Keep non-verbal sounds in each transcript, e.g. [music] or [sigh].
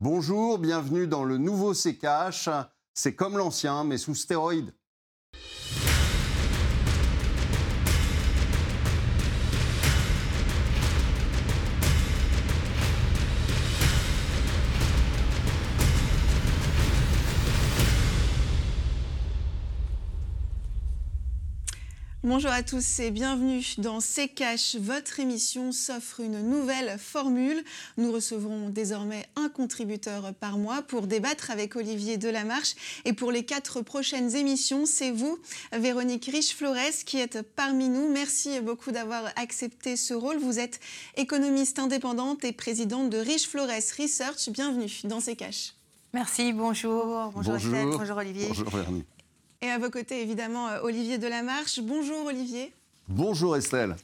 Bonjour, bienvenue dans le nouveau CKH. C'est comme l'ancien, mais sous stéroïdes. Bonjour à tous et bienvenue dans C'est Cash. Votre émission s'offre une nouvelle formule. Nous recevrons désormais un contributeur par mois pour débattre avec Olivier Delamarche. Et pour les quatre prochaines émissions, c'est vous, Véronique Riche-Flores, qui êtes parmi nous. Merci beaucoup d'avoir accepté ce rôle. Vous êtes économiste indépendante et présidente de Riche-Flores Research. Bienvenue dans C'est Cash. Merci, bonjour. Bonjour, bonjour. bonjour Olivier. Bonjour Véronique. Et à vos côtés, évidemment, euh, Olivier Delamarche. Bonjour Olivier. Bonjour Estelle.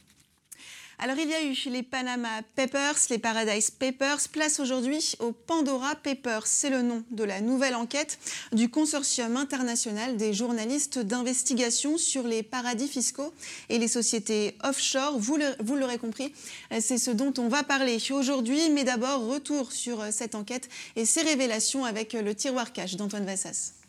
Alors il y a eu les Panama Papers, les Paradise Papers, place aujourd'hui au Pandora Papers. C'est le nom de la nouvelle enquête du consortium international des journalistes d'investigation sur les paradis fiscaux et les sociétés offshore. Vous l'aurez compris, c'est ce dont on va parler aujourd'hui. Mais d'abord, retour sur cette enquête et ses révélations avec le tiroir cash d'Antoine Vassas.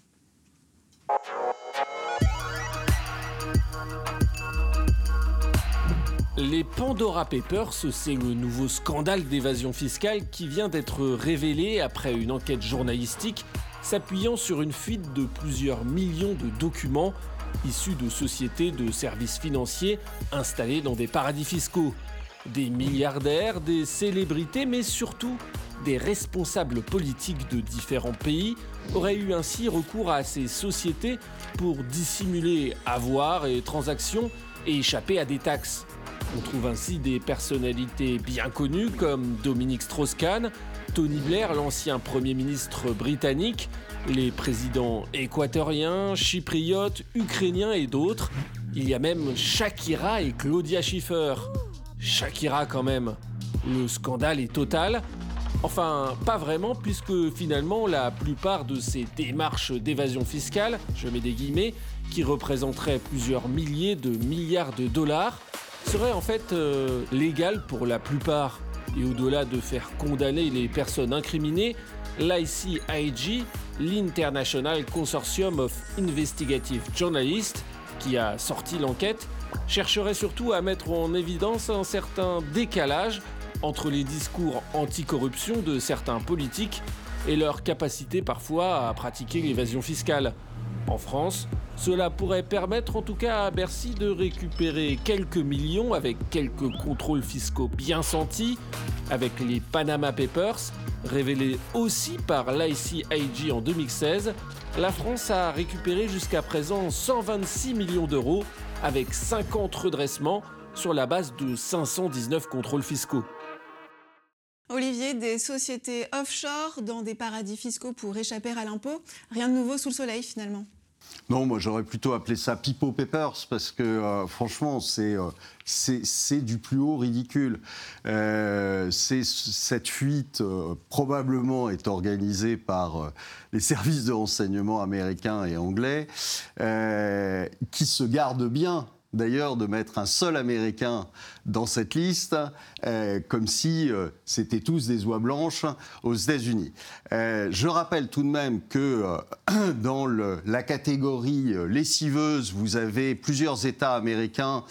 Les Pandora Papers, c'est le nouveau scandale d'évasion fiscale qui vient d'être révélé après une enquête journalistique s'appuyant sur une fuite de plusieurs millions de documents issus de sociétés de services financiers installées dans des paradis fiscaux. Des milliardaires, des célébrités, mais surtout des responsables politiques de différents pays auraient eu ainsi recours à ces sociétés pour dissimuler avoirs et transactions et échapper à des taxes. On trouve ainsi des personnalités bien connues comme Dominique Strauss-Kahn, Tony Blair, l'ancien Premier ministre britannique, les présidents équatoriens, chypriotes, ukrainiens et d'autres. Il y a même Shakira et Claudia Schiffer. Shakira quand même. Le scandale est total. Enfin, pas vraiment, puisque finalement, la plupart de ces démarches d'évasion fiscale, je mets des guillemets, qui représenteraient plusieurs milliers de milliards de dollars, seraient en fait euh, légales pour la plupart. Et au-delà de faire condamner les personnes incriminées, l'ICIG, l'International Consortium of Investigative Journalists, qui a sorti l'enquête, chercherait surtout à mettre en évidence un certain décalage entre les discours anticorruption de certains politiques et leur capacité parfois à pratiquer l'évasion fiscale. En France, cela pourrait permettre en tout cas à Bercy de récupérer quelques millions avec quelques contrôles fiscaux bien sentis, avec les Panama Papers, révélés aussi par l'ICIG en 2016. La France a récupéré jusqu'à présent 126 millions d'euros avec 50 redressements sur la base de 519 contrôles fiscaux. Olivier, des sociétés offshore dans des paradis fiscaux pour échapper à l'impôt, rien de nouveau sous le soleil finalement. Non, moi j'aurais plutôt appelé ça Pipo Papers parce que euh, franchement euh, c'est du plus haut ridicule. Euh, cette fuite probablement est organisée par les [laughs] services de renseignement américains et anglais qui se gardent bien d'ailleurs de mettre un seul Américain dans cette liste, euh, comme si euh, c'était tous des oies blanches aux États-Unis. Euh, je rappelle tout de même que [clears throat] dans la catégorie lessiveuse, vous avez plusieurs États américains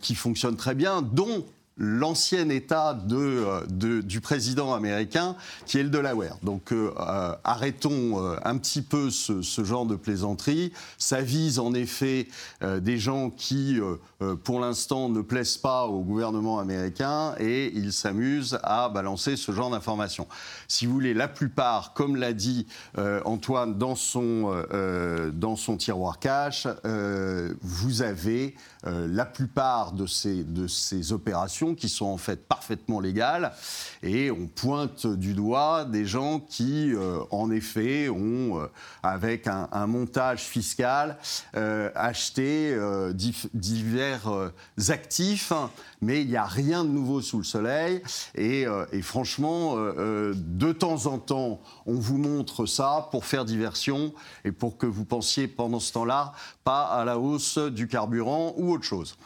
qui fonctionnent très bien, dont l'ancien État euh, du président américain, qui est le Delaware. Donc euh, euh, arrêtons un petit peu ce, genre de plaisanterie. Ça vise en effet des gens qui, pour l'instant, ne plaisent pas au gouvernement américain et ils s'amusent à balancer ce genre d'informations. Si vous voulez, la plupart, comme l'a dit Antoine dans son, dans son tiroir cash, vous avez la plupart de ces, de ces opérations qui sont en fait parfaitement légales et on pointe du doigt des gens qui, euh, en effet, ont, euh, avec un, montage fiscal, euh, acheté divers actifs, mais il n'y a rien de nouveau sous le soleil et, et franchement, de temps en temps, on vous montre ça pour faire diversion et pour que vous pensiez pendant ce temps-là pas à la hausse du carburant ou autre chose.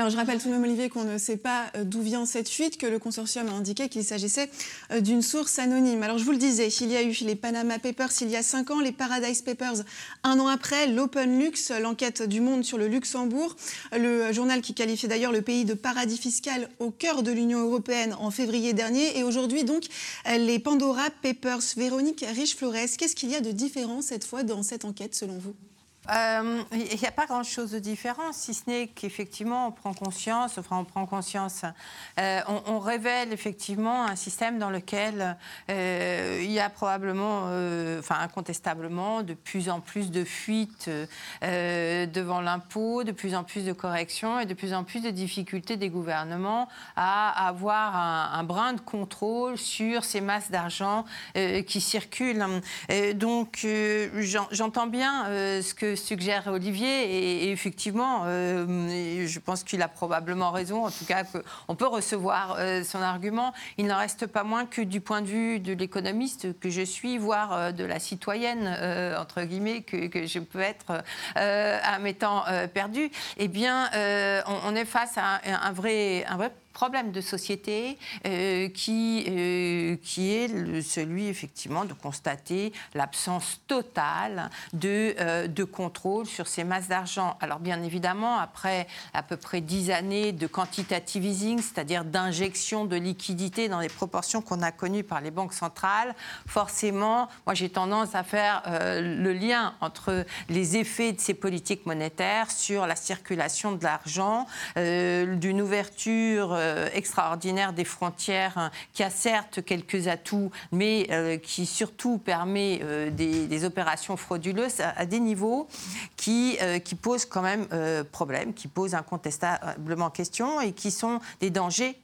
Alors je rappelle tout de même Olivier qu'on ne sait pas euh, d'où vient cette fuite, que le consortium a indiqué qu'il s'agissait euh, d'une source anonyme. Alors je vous le disais, il y a eu les Panama Papers il y a cinq ans, les Paradise Papers un an après, l'Open Lux, l'enquête du monde sur le Luxembourg, le journal qui qualifiait d'ailleurs le pays de paradis fiscal au cœur de l'Union européenne en février dernier, et aujourd'hui donc les Pandora Papers. Véronique Riche-Flores, qu'est-ce qu'il y a de différent cette fois dans cette enquête selon vous? Euh, il n'y a pas grand-chose de différent, si ce n'est qu'effectivement, on prend conscience, enfin, on prend conscience, euh, on, révèle effectivement un système dans lequel euh, il y a probablement, enfin, incontestablement, de plus en plus de fuites devant l'impôt, de plus en plus de corrections et de plus en plus de difficultés des gouvernements à avoir un, un brin de contrôle sur ces masses d'argent qui circulent. donc, j'entends bien ce que suggère Olivier. Et, effectivement, euh, je pense qu'il a probablement raison. En tout cas, on peut recevoir euh, son argument. Il n'en reste pas moins que du point de vue de l'économiste que je suis, voire euh, de la citoyenne, entre guillemets, que, je peux être à mes temps perdus, eh bien, on, est face à un, vrai, un vrai problème de société euh, qui, euh, qui est celui effectivement de constater l'absence totale de, euh, de contrôle sur ces masses d'argent. Alors bien évidemment, après à peu près dix années de quantitative easing, c'est-à-dire d'injection de liquidités dans les proportions qu'on a connues par les banques centrales, forcément, moi j'ai tendance à faire le lien entre les effets de ces politiques monétaires sur la circulation de l'argent, d'une ouverture extraordinaire des frontières hein, qui a certes quelques atouts, mais euh, qui surtout permet euh, des, opérations frauduleuses à, des niveaux qui, qui posent quand même problème, qui posent incontestablement question et qui sont des dangers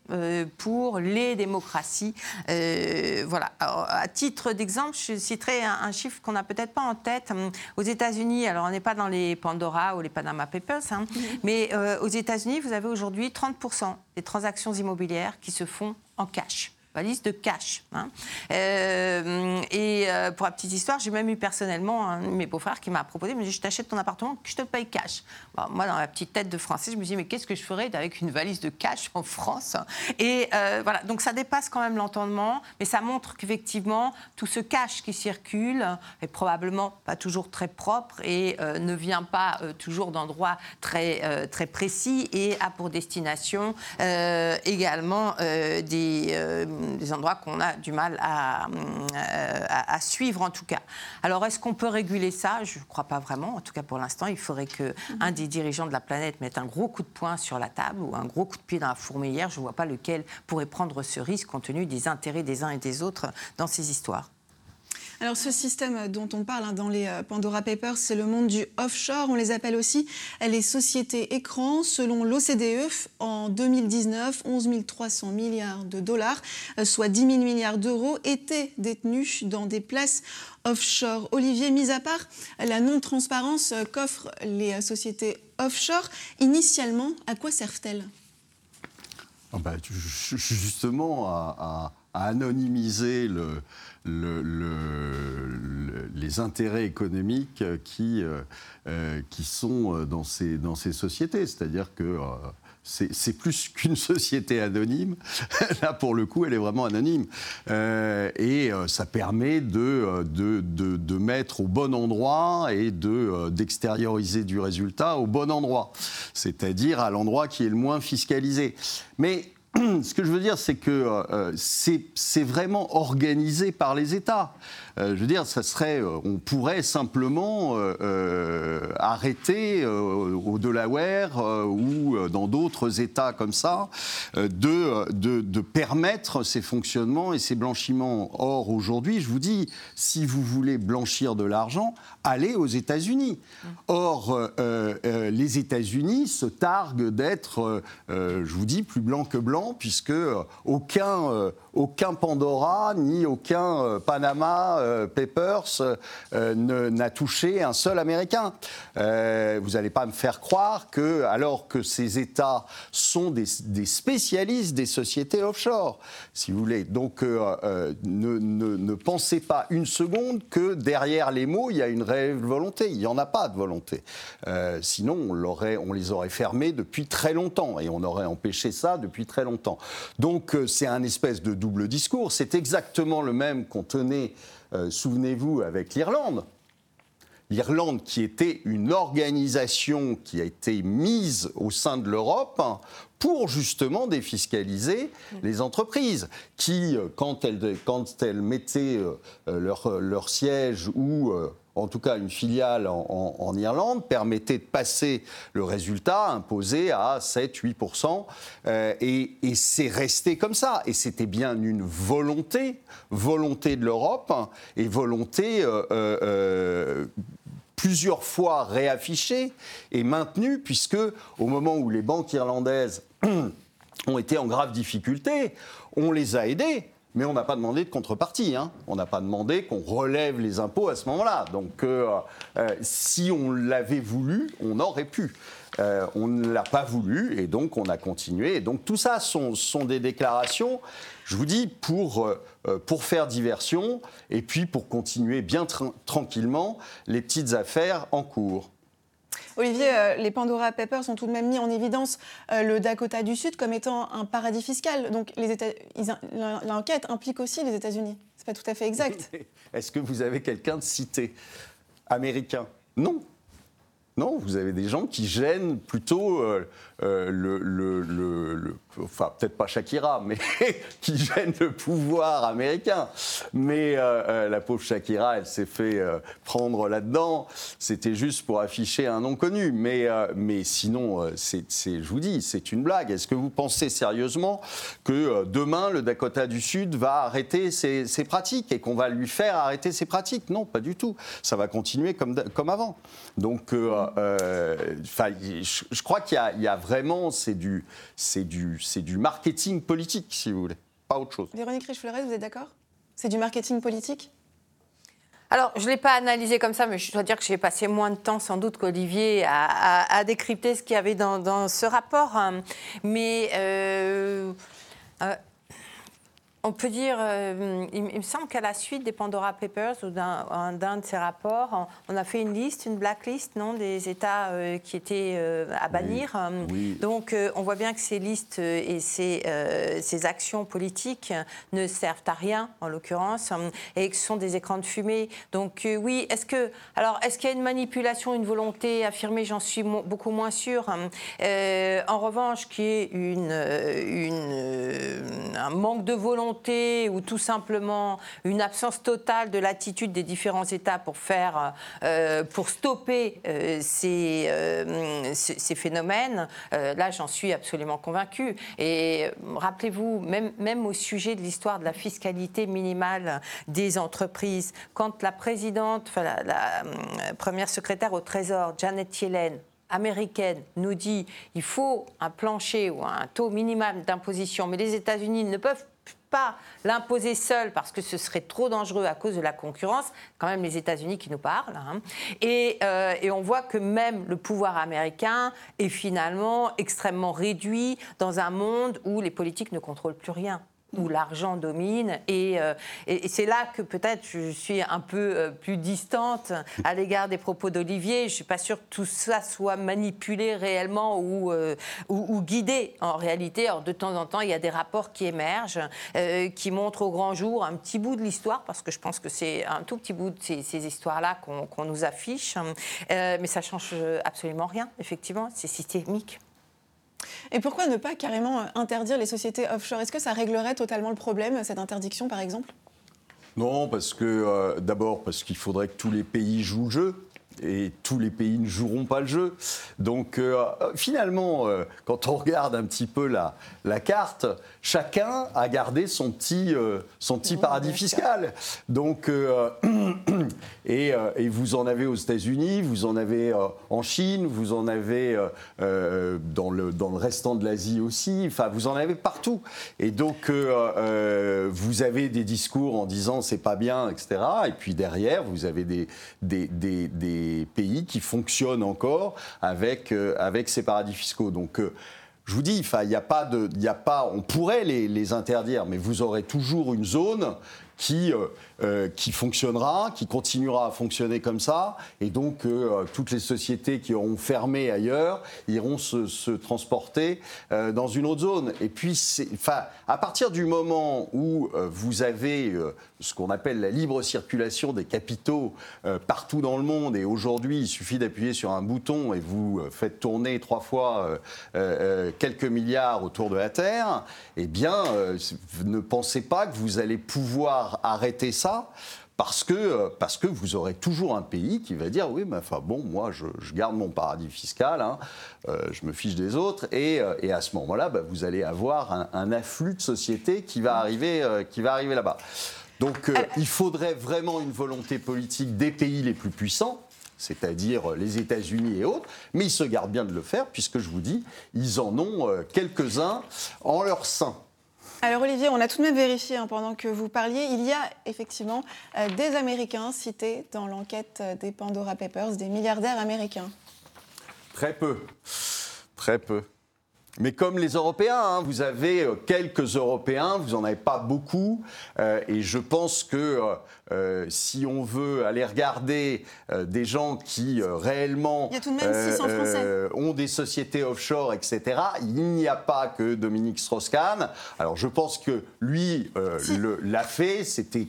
pour les démocraties. voilà. à titre d'exemple, je citerai un, chiffre qu'on n'a peut-être pas en tête. Aux États-Unis, alors on n'est pas dans les Pandora ou les Panama Papers, hein, mais aux États-Unis, vous avez aujourd'hui 30% des transactions immobilières qui se font en cash valise de cash. Hein. Euh, et euh, pour la petite histoire, j'ai même eu personnellement un de mes beaux-frères qui m'a proposé, me dit, je t'achète ton appartement, que je te paye cash. moi, dans la petite tête de français, je me dis, mais qu'est-ce que je ferais avec une valise de cash en France? Et euh, voilà, donc ça dépasse quand même l'entendement, mais ça montre qu'effectivement, tout ce cash qui circule est probablement pas toujours très propre et ne vient pas toujours d'endroits très, très précis et a pour destination également des des endroits qu'on a du mal à, à, suivre en tout cas. Alors est-ce qu'on peut réguler ça? Je ne crois pas vraiment. En tout cas pour l'instant, il faudrait qu'un un des dirigeants de la planète mette un gros coup de poing sur la table ou un gros coup de pied dans la fourmilière. Je ne vois pas lequel pourrait prendre ce risque compte tenu des intérêts des uns et des autres dans ces histoires. Alors ce système dont on parle hein, dans les euh, Pandora Papers, c'est le monde du offshore. On les appelle aussi les sociétés écrans. Selon l'OCDE, en 2019, 11 300 milliards de dollars, euh, soit 10 000 milliards d'euros, étaient détenus dans des places offshore. Olivier, mis à part la non-transparence euh, qu'offrent les sociétés offshore, initialement, à quoi servent-elles? Ah bah, Justement, à anonymiser le, les intérêts économiques qui, euh, euh, qui sont dans ces, dans ces sociétés. C'est-à-dire que euh, c'est plus [laughs] qu'une société anonyme. [laughs] Là, pour le coup, elle est vraiment anonyme. et ça permet de, de, de, mettre au bon endroit et d'extérioriser du résultat au bon endroit. C'est-à-dire à l'endroit qui est le moins fiscalisé. Mais ce que je veux dire, c'est que euh, c'est vraiment organisé par les États. Euh, je veux dire, ça serait, euh, on pourrait simplement arrêter au Delaware ou dans d'autres États comme ça de, de, permettre ces fonctionnements et ces blanchiments. Or, aujourd'hui, je vous dis, si vous voulez blanchir de l'argent, allez aux États-Unis. Or, les États-Unis se targuent d'être, je vous dis, plus blanc que blanc puisque euh, aucun, euh, aucun Pandora ni aucun Panama Papers n'a touché un seul Américain. vous n'allez pas me faire croire que, alors que ces États sont des, spécialistes des sociétés offshore, si vous voulez. Donc, ne, ne pensez pas une seconde que derrière les mots, il y a une réelle volonté. Il n'y en a pas de volonté. Euh, sinon, on, on, les aurait fermés depuis très longtemps et on aurait empêché ça depuis très longtemps. Donc, euh, c'est un espèce de double discours. C'est exactement le même qu'on tenait, euh, souvenez-vous, avec l'Irlande l'Irlande, qui était une organisation qui a été mise au sein de l'Europe pour justement défiscaliser les entreprises, qui, euh, quand elles, quand elles mettaient euh, leur, leur siège ou en tout cas une filiale en, Irlande, permettait de passer le résultat imposé à 7-8%. et, et c'est resté comme ça. Et c'était bien une volonté, volonté de l'Europe et volonté plusieurs fois réaffiché et maintenu, puisque au moment où les banques irlandaises [clears throat] ont été en grave difficulté, on les a aidés. Mais on n'a pas demandé de contrepartie. Hein. On n'a pas demandé qu'on relève les impôts à ce moment-là. Donc, euh, euh, si on l'avait voulu, on aurait pu. Euh, on ne l'a pas voulu et donc on a continué. Et donc tout ça sont, sont des déclarations, je vous dis, pour, euh, pour faire diversion et puis pour continuer bien tranquillement les petites affaires en cours. Olivier, euh, les Pandora Papers ont tout de même mis en évidence le Dakota du Sud comme étant un paradis fiscal. Donc l'enquête implique aussi les États-Unis. C'est pas tout à fait exact. [laughs] Est-ce que vous avez quelqu'un de cité américain? Non. Non, vous avez des gens qui gênent plutôt euh, euh, le, enfin peut-être pas Shakira, mais [laughs] qui gênent le pouvoir américain. Mais euh, la pauvre Shakira, elle s'est fait prendre là-dedans. C'était juste pour afficher un nom connu. Mais, mais sinon, c'est, je vous dis, c'est une blague. Est-ce que vous pensez sérieusement que demain, le Dakota du Sud va arrêter ses, pratiques et qu'on va lui faire arrêter ses pratiques? Non, pas du tout. Ça va continuer comme, comme avant. Donc, euh, je, crois qu'il y, a vraiment, c'est du, du marketing politique, si vous voulez, pas autre chose. Véronique riche vous êtes d'accord? C'est du marketing politique? Alors, je ne l'ai pas analysé comme ça, mais je dois dire que j'ai passé moins de temps sans doute qu'Olivier à, décrypter ce qu'il y avait dans, ce rapport. Hein. Mais euh, euh, on peut dire, euh, il, me semble qu'à la suite des Pandora Papers ou d'un de ces rapports, on, a fait une liste, une blacklist, non, des États euh, qui étaient euh, à bannir. Donc, on voit bien que ces listes et ces, ces, actions politiques ne servent à rien, en l'occurrence, et que ce sont des écrans de fumée. Donc, oui, est-ce que, alors, est-ce qu'il y a une manipulation, une volonté affirmée? J'en suis beaucoup moins sûre. en revanche, qui est une, une, un manque de volonté ou tout simplement une absence totale de l'attitude des différents États pour faire, euh, pour stopper euh, ces, euh, ces, phénomènes, là j'en suis absolument convaincue. Et rappelez-vous, même, même au sujet de l'histoire de la fiscalité minimale des entreprises, quand la présidente, la première secrétaire au Trésor, Janet Yellen, américaine nous dit il faut un plancher ou un taux minimal d'imposition, mais les États-Unis ne peuvent pas l'imposer seul parce que ce serait trop dangereux à cause de la concurrence, quand même les États-Unis qui nous parlent. Hein. Et, euh, et, on voit que même le pouvoir américain est finalement extrêmement réduit dans un monde où les politiques ne contrôlent plus rien où l'argent domine. Euh, et, c'est là que peut-être je suis un peu euh, plus distante à l'égard des propos d'Olivier. Je ne suis pas sûre que tout ça soit manipulé réellement ou, euh, guidé en réalité. Alors, de temps en temps, il y a des rapports qui émergent, qui montrent au grand jour un petit bout de l'histoire, parce que je pense que c'est un tout petit bout de ces, histoires-là qu'on nous affiche. mais ça change absolument rien, effectivement. C'est systémique. Et pourquoi ne pas carrément interdire les sociétés offshore? Est-ce que ça réglerait totalement le problème, cette interdiction par exemple? Non, parce que euh, d'abord parce qu'il faudrait que tous les pays jouent le jeu et tous les pays ne joueront pas le jeu. Donc euh, finalement, euh, quand on regarde un petit peu la, la carte, chacun a gardé son petit, euh, son petit paradis fiscal. Donc [clears throat] et, vous en avez aux États-Unis, vous en avez en Chine, vous en avez dans, le, dans le restant de l'Asie aussi, enfin vous en avez partout. Et donc vous avez des discours en disant c'est pas bien, etc. Et puis derrière, vous avez des, des, des, pays qui fonctionnent encore avec, avec ces paradis fiscaux. Donc je vous dis, il y a pas de, y a pas, on pourrait les, les, interdire, mais vous aurez toujours une zone qui, euh, euh, qui fonctionnera, qui continuera à fonctionner comme ça, et donc euh, toutes les sociétés qui auront fermé ailleurs iront se, transporter dans une autre zone. Et puis, à partir du moment où vous avez ce qu'on appelle la libre circulation des capitaux partout dans le monde, et aujourd'hui, il suffit d'appuyer sur un bouton et vous faites tourner trois fois quelques milliards autour de la Terre, eh bien, ne pensez pas que vous allez pouvoir arrêter ça parce que, euh, parce que vous aurez toujours un pays qui va dire oui, mais enfin bon, moi je, garde mon paradis fiscal, hein, euh, je me fiche des autres, et, euh, et à ce moment-là, bah, vous allez avoir un, afflux de sociétés qui va arriver, qui va arriver là-bas. Donc il faudrait vraiment une volonté politique des pays les plus puissants, c'est-à-dire les États-Unis et autres, mais ils se gardent bien de le faire, puisque je vous dis, ils en ont quelques-uns en leur sein. Alors Olivier, on a tout de même vérifié hein, pendant que vous parliez, il y a effectivement euh, des Américains cités dans l'enquête euh, des Pandora Papers, des milliardaires américains. Très peu, très peu. Mais comme les Européens, hein, vous avez euh, quelques Européens, vous n'en avez pas beaucoup, et je pense que euh, si on veut aller regarder euh, des gens qui euh, réellement ont des sociétés offshore, etc., il n'y a pas que Dominique Strauss-Kahn. Alors je pense que lui l'a fait, c'était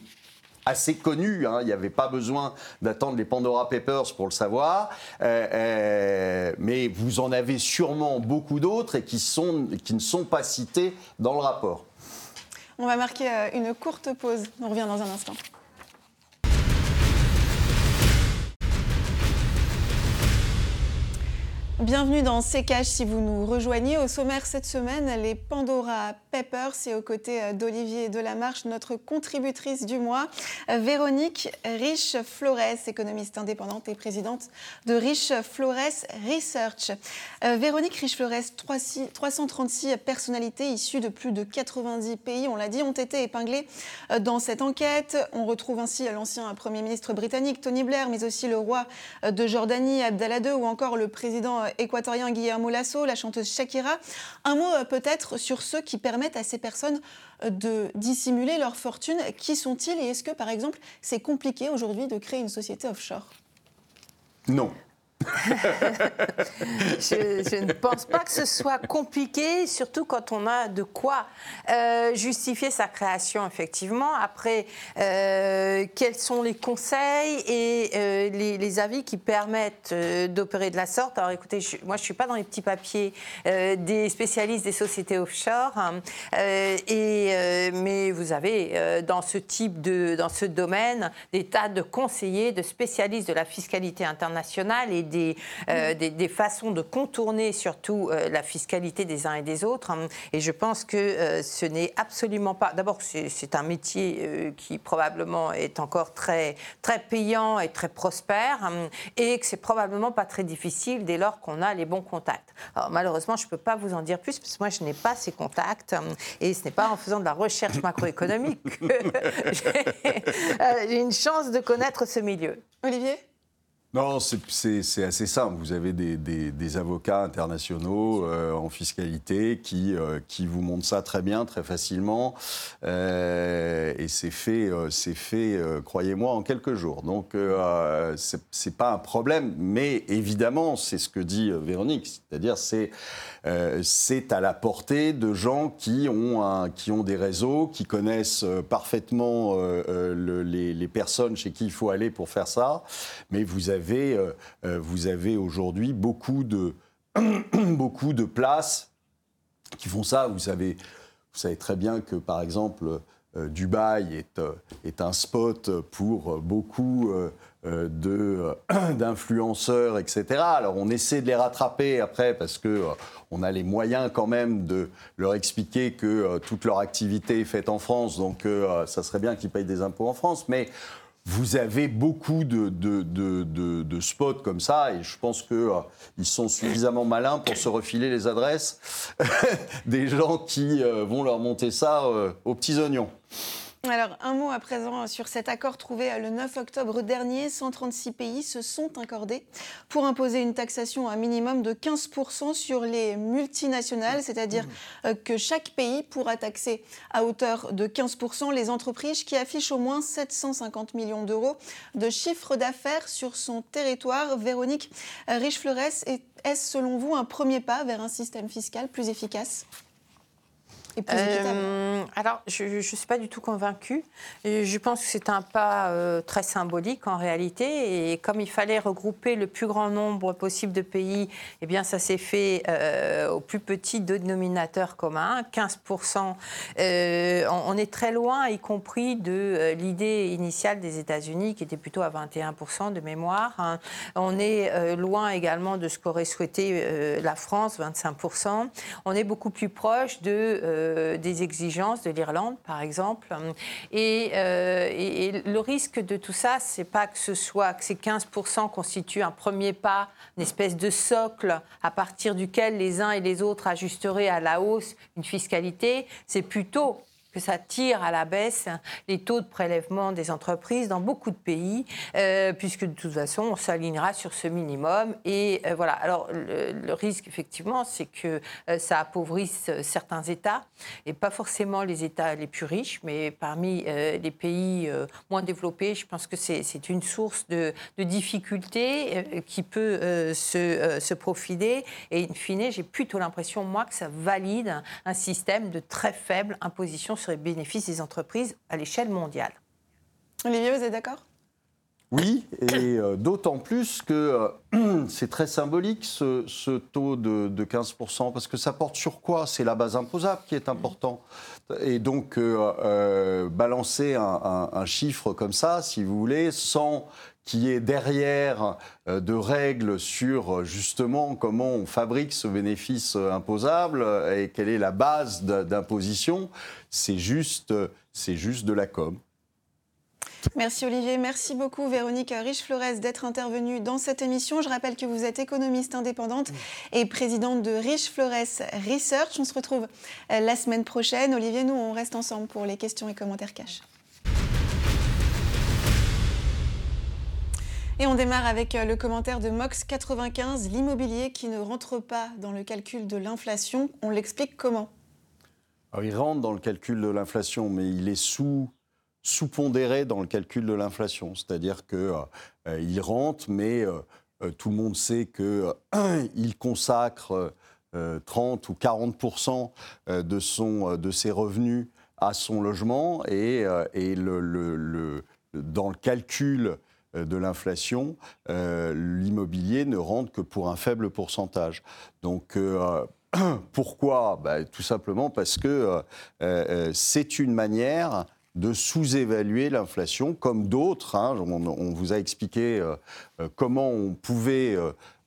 assez connu. Hein. Il n'y avait pas besoin d'attendre les Pandora Papers pour le savoir. mais vous en avez sûrement beaucoup d'autres et qui, sont, qui ne sont pas cités dans le rapport. On va marquer une courte pause. On revient dans un instant. Bienvenue dans C'est si vous nous rejoignez. Au sommaire cette semaine, les Pandora Papers et aux côtés euh, d'Olivier Delamarche, notre contributrice du mois, euh, Véronique Riche-Flores, économiste indépendante et présidente de Riche-Flores Research. Euh, Véronique Riche-Flores, 336 personnalités issues de plus de 90 pays, on l'a dit, ont été épinglées dans cette enquête. On retrouve ainsi l'ancien Premier ministre britannique Tony Blair, mais aussi le roi de Jordanie Abdallah II ou encore le président équatorien Guillermo Lasso, la chanteuse Shakira. Un mot euh, peut-être sur ceux qui permettent à ces personnes euh, de dissimuler leur fortune. Qui sont-ils et est-ce que, par exemple, c'est compliqué aujourd'hui de créer une société offshore? Non. Je, ne pense pas que ce soit compliqué, surtout quand on a de quoi euh, justifier sa création, effectivement. Après, euh, quels sont les conseils et euh, les, avis qui permettent d'opérer de la sorte? Alors écoutez, moi je ne suis pas dans les petits papiers des spécialistes des sociétés offshore, hein. et, mais vous avez dans ce type de, dans ce domaine, des tas de conseillers, de spécialistes de la fiscalité internationale et euh, des, des, façons de contourner surtout euh, la fiscalité des uns et des autres. Hein. Et je pense que euh, ce n'est absolument pas. D'abord, c'est un métier qui probablement est encore très, très payant et très prospère, hein, et que c'est probablement pas très difficile dès lors qu'on a les bons contacts. Alors malheureusement, je ne peux pas vous en dire plus parce que moi, je n'ai pas ces contacts, hein, et ce n'est pas en faisant de la recherche macroéconomique que [laughs] j'ai une chance de connaître ce milieu. Olivier? Non, c'est assez simple. Vous avez des, avocats internationaux euh, en fiscalité qui, euh, qui vous montrent ça très bien, très facilement. Euh, et c'est fait, c'est fait croyez-moi, en quelques jours. Donc, c'est pas un problème. Mais évidemment, c'est ce que dit Véronique. C'est-à-dire, c'est c'est à la portée de gens qui ont, qui ont des réseaux, qui connaissent parfaitement les, les personnes chez qui il faut aller pour faire ça. Mais vous avez euh, euh, vous avez aujourd'hui beaucoup de, [clears throat] beaucoup de places qui font ça. Vous savez, très bien que, par exemple, euh, Dubaï est, est, un spot pour beaucoup [clears throat] d'influenceurs, etc. Alors on essaie de les rattraper après parce que on a les moyens quand même de leur expliquer que toute leur activité est faite en France, donc ça serait bien qu'ils payent des impôts en France. Mais vous avez beaucoup de, spots comme ça, et je pense qu'ils ils sont suffisamment malins pour se refiler les adresses [laughs] des gens qui vont leur monter ça aux petits oignons. Alors, un mot à présent sur cet accord trouvé le 9 octobre dernier. 136 pays se sont accordés pour imposer une taxation à minimum de 15% sur les multinationales, c'est-à-dire euh, que chaque pays pourra taxer à hauteur de 15% les entreprises qui affichent au moins 750 millions d'euros de chiffre d'affaires sur son territoire. Véronique Riche-Flores, est-ce selon vous un premier pas vers un système fiscal plus efficace? Euh, alors, je ne suis pas du tout convaincue. Je pense que c'est un pas euh, très symbolique en réalité. Et comme il fallait regrouper le plus grand nombre possible de pays, eh bien, ça s'est fait euh, au plus petit dénominateur commun, 15%. on, est très loin, y compris de l'idée initiale des États-Unis, qui était plutôt à 21% de mémoire. Hein. On est loin également de ce qu'aurait souhaité la France, 25%. On est beaucoup plus proche de euh, des exigences de l'Irlande, par exemple. Et, euh, et, le risque de tout ça, c'est pas que ce soit que ces 15% constituent un premier pas, une espèce de socle à partir duquel les uns et les autres ajusteraient à la hausse une fiscalité. C'est plutôt que ça tire à la baisse les taux de prélèvement des entreprises dans beaucoup de pays, euh, puisque de toute façon, on s'alignera sur ce minimum. Et euh, voilà. Alors, le, risque, effectivement, c'est que euh, ça appauvrisse certains États, et pas forcément les États les plus riches, mais parmi les pays moins développés, je pense que c'est une source de, difficultés qui peut se, se profiler. Et in fine, j'ai plutôt l'impression, moi, que ça valide un système de très faible imposition sur les bénéfices des entreprises à l'échelle mondiale. Olivier, vous êtes d'accord? Oui, et euh, d'autant plus que euh, [clears throat] c'est très symbolique ce, taux de, 15%, parce que ça porte sur quoi? C'est la base imposable qui est important. Et donc, euh, balancer un, chiffre comme ça, si vous voulez, sans qu'il y ait derrière de règles sur justement comment on fabrique ce bénéfice imposable et quelle est la base d'imposition, c'est juste, juste de la com. Merci Olivier, merci beaucoup Véronique Riche-Flores d'être intervenue dans cette émission. Je rappelle que vous êtes économiste indépendante et présidente de Riche-Flores Research. On se retrouve euh, la semaine prochaine. Olivier, nous, on reste ensemble pour les questions et commentaires cash. Et on démarre avec euh, le commentaire de Mox95, l'immobilier qui ne rentre pas dans le calcul de l'inflation. On l'explique comment? Il rentre dans le calcul de l'inflation, mais il est sous sous-pondéré dans le calcul de l'inflation. C'est-à-dire qu'il euh, euh, rentre, mais euh, tout le monde sait qu'il [clears throat] consacre 30 ou 40 de, son, de ses revenus à son logement et, et le, dans le calcul de l'inflation, l'immobilier ne rentre que pour un faible pourcentage. Donc, [clears throat] pourquoi? Ben, Tout simplement parce que c'est une manière de sous-évaluer l'inflation, comme d'autres. Hein. on, vous a expliqué euh, euh, comment on pouvait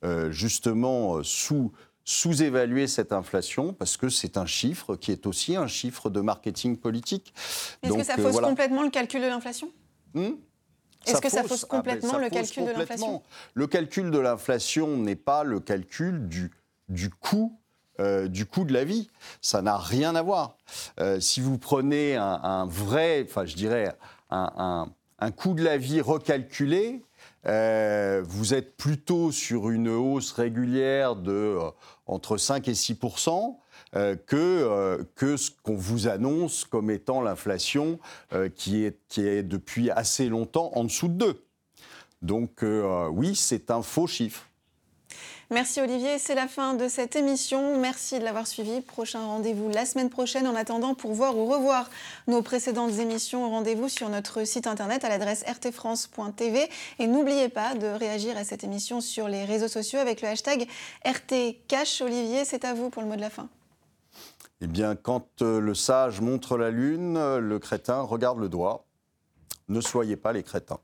euh, justement sous sous-évaluer cette inflation parce que c'est un chiffre qui est aussi un chiffre de marketing politique. Est-ce que ça fausse complètement le calcul de l'inflation? Hmm? Est-ce que ça fausse ah, ben, complètement le calcul de l'inflation? Le calcul de l'inflation n'est pas le calcul du, du coût euh, du coût de la vie. Ça n'a rien à voir. Euh, si vous prenez un, vrai, enfin je dirais, un, coût de la vie recalculé, euh, vous êtes plutôt sur une hausse régulière de entre 5 et 6 que, que ce qu'on vous annonce comme étant l'inflation qui, est, qui est depuis assez longtemps en dessous de 2. Donc oui, c'est un faux chiffre. Merci Olivier, c'est la fin de cette émission. Merci de l'avoir suivi. Prochain rendez-vous la semaine prochaine. En attendant, pour voir ou revoir nos précédentes émissions, rendez-vous sur notre site internet à l'adresse rtfrance.tv. Et n'oubliez pas de réagir à cette émission sur les réseaux sociaux avec le hashtag RTCash. Olivier, c'est à vous pour le mot de la fin. Eh bien, quand euh, le sage montre la lune, le crétin regarde le doigt. Ne soyez pas les crétins.